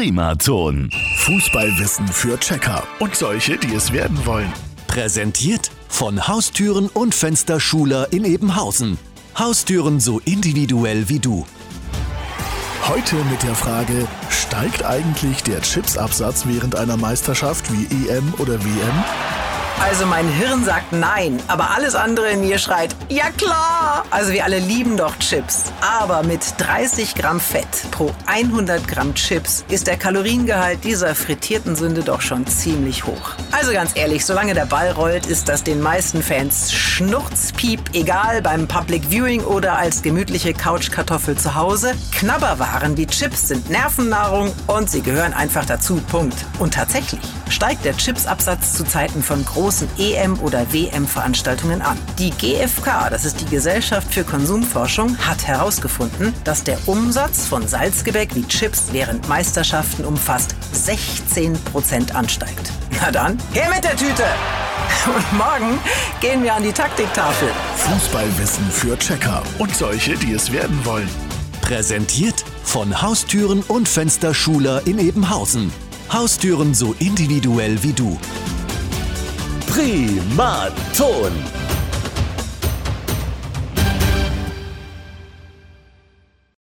Primaton. Fußballwissen für Checker und solche, die es werden wollen. Präsentiert von Haustüren und Fensterschuler in Ebenhausen. Haustüren so individuell wie du. Heute mit der Frage, steigt eigentlich der Chipsabsatz während einer Meisterschaft wie EM oder WM? Also mein Hirn sagt nein, aber alles andere in mir schreit, ja klar. Also wir alle lieben doch Chips. Aber mit 30 Gramm Fett pro 100 Gramm Chips ist der Kaloriengehalt dieser frittierten Sünde doch schon ziemlich hoch. Also ganz ehrlich, solange der Ball rollt, ist das den meisten Fans schnurzpiep egal beim Public Viewing oder als gemütliche Couchkartoffel zu Hause. Knabberwaren wie Chips sind Nervennahrung und sie gehören einfach dazu. Punkt. Und tatsächlich steigt der Chipsabsatz zu Zeiten von großen EM- oder WM-Veranstaltungen an. Die GfK, das ist die Gesellschaft für Konsumforschung, hat herausgefunden, dass der Umsatz von Salzgebäck wie Chips während Meisterschaften um fast 16 Prozent ansteigt. Na dann, her mit der Tüte! Und morgen gehen wir an die Taktiktafel. Fußballwissen für Checker und solche, die es werden wollen. Präsentiert von Haustüren und Fensterschuler in Ebenhausen. Haustüren so individuell wie du. Primaton.